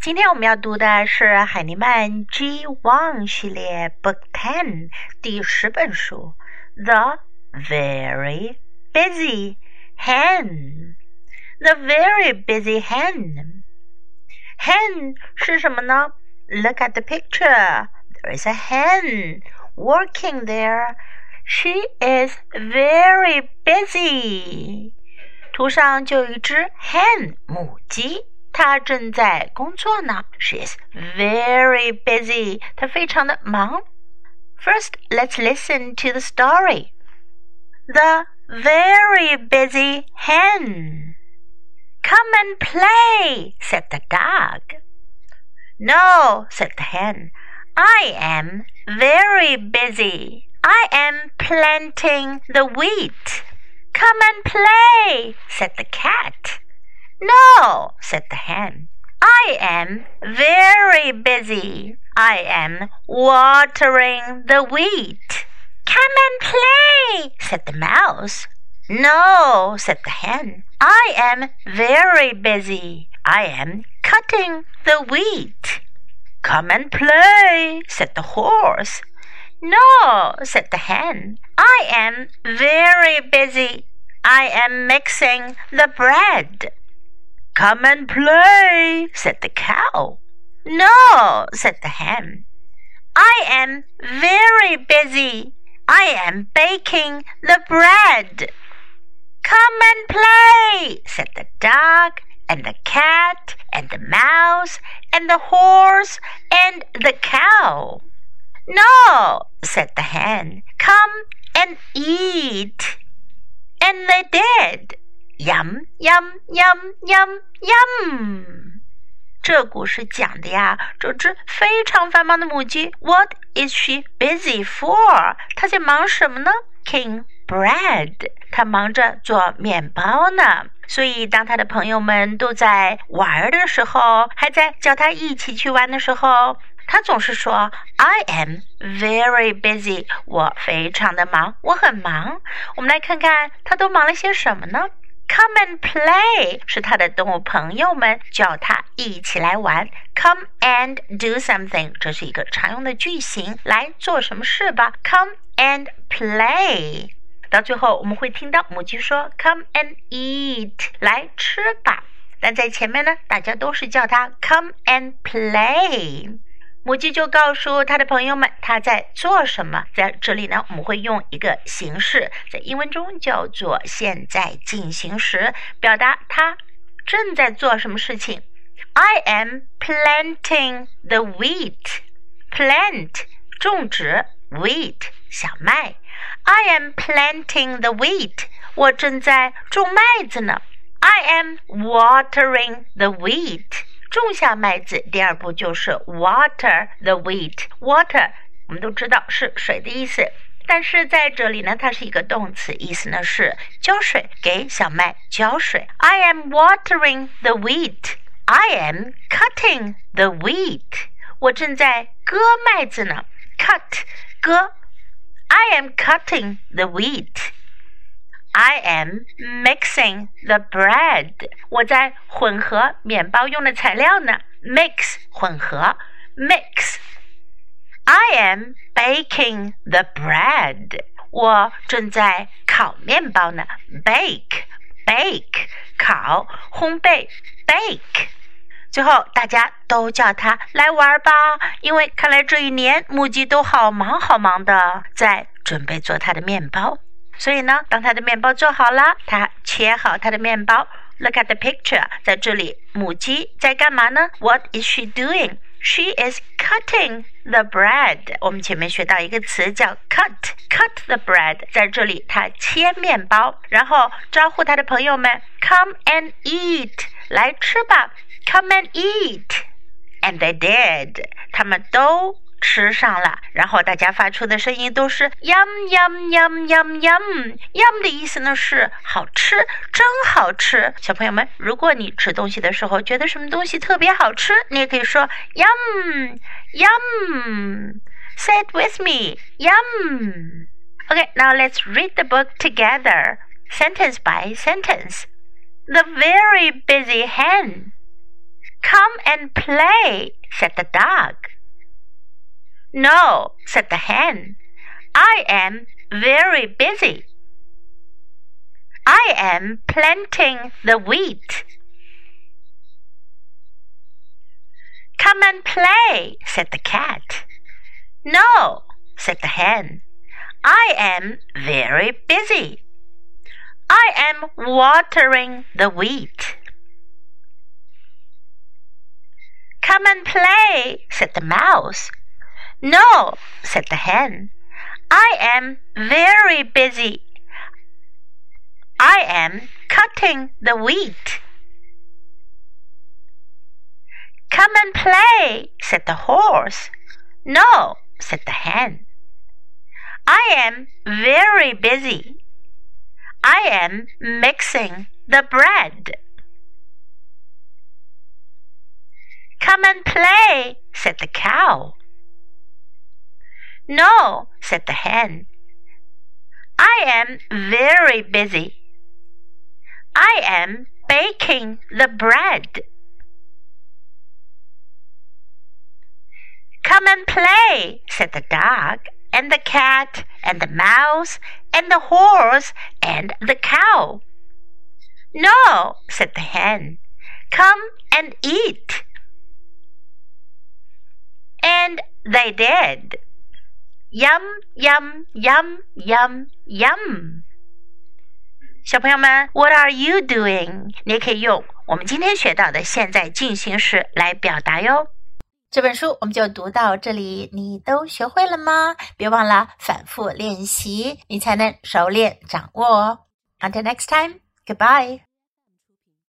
今天我们要读的是海尼曼 G One 系列 Book Ten 第十本书《The Very Busy Hen》。The Very Busy Hen。Hen 是什么呢？Look at the picture. There is a hen working there. She is very busy. 图上就有一只 hen 母鸡。 她正在工作呢。She is very busy. 她非常的忙。First, let's listen to the story. The very busy hen. Come and play, said the dog. No, said the hen. I am very busy. I am planting the wheat. Come and play, said the cat. No, said the hen. I am very busy. I am watering the wheat. Come and play, said the mouse. No, said the hen. I am very busy. I am cutting the wheat. Come and play, said the horse. No, said the hen. I am very busy. I am mixing the bread. Come and play, said the cow. No, said the hen. I am very busy. I am baking the bread. Come and play, said the dog and the cat and the mouse and the horse and the cow. No, said the hen. Come and eat. And they did. Yum, yum, yum, yum, yum。这故事讲的呀，这只非常繁忙的母鸡，What is she busy for？她在忙什么呢？King bread，她忙着做面包呢。所以，当她的朋友们都在玩的时候，还在叫她一起去玩的时候，她总是说：“I am very busy。”我非常的忙，我很忙。我们来看看她都忙了些什么呢 Come and play 是他的动物朋友们叫他一起来玩。Come and do something 这是一个常用的句型，来做什么事吧。Come and play。到最后我们会听到母鸡说：“Come and eat，来吃吧。”但在前面呢，大家都是叫它 “Come and play”。母鸡就告诉它的朋友们，它在做什么。在这里呢，我们会用一个形式，在英文中叫做现在进行时，表达它正在做什么事情。I am planting the wheat. Plant 种植，wheat 小麦。I am planting the wheat. 我正在种麦子呢。I am watering the wheat. 种下麦子，第二步就是 water the wheat。water 我们都知道是水的意思，但是在这里呢，它是一个动词，意思呢是浇水，给小麦浇水。I am watering the wheat. I am cutting the wheat. 我正在割麦子呢，cut 割。I am cutting the wheat. I am mixing the bread。我在混合面包用的材料呢。Mix 混合，mix。I am baking the bread。我正在烤面包呢。Bake bake 烤烘焙 bake。最后大家都叫他来玩吧，因为看来这一年母鸡都好忙好忙的，在准备做它的面包。所以呢，当他的面包做好了，他切好他的面包。Look at the picture，在这里，母鸡在干嘛呢？What is she doing? She is cutting the bread。我们前面学到一个词叫 cut，cut the bread。在这里，他切面包，然后招呼他的朋友们，come and eat，来吃吧，come and eat。And they did，他们都。吃上了，然后大家发出的声音都是 yum yum yum yum yum yum 的意思呢是好吃，真好吃。小朋友们，如果你吃东西的时候觉得什么东西特别好吃，你也可以说 yum yum。Say it with me, yum. Okay, now let's read the book together, sentence by sentence. The very busy hen. Come and play, said the dog. No, said the hen. I am very busy. I am planting the wheat. Come and play, said the cat. No, said the hen. I am very busy. I am watering the wheat. Come and play, said the mouse. No, said the hen. I am very busy. I am cutting the wheat. Come and play, said the horse. No, said the hen. I am very busy. I am mixing the bread. Come and play, said the cow. No, said the hen. I am very busy. I am baking the bread. Come and play, said the dog, and the cat, and the mouse, and the horse, and the cow. No, said the hen. Come and eat. And they did. Yum, yum, yum, yum, yum。小朋友们，What are you doing？你也可以用我们今天学到的现在进行时来表达哟。这本书我们就读到这里，你都学会了吗？别忘了反复练习，你才能熟练掌握哦。Until next time, goodbye.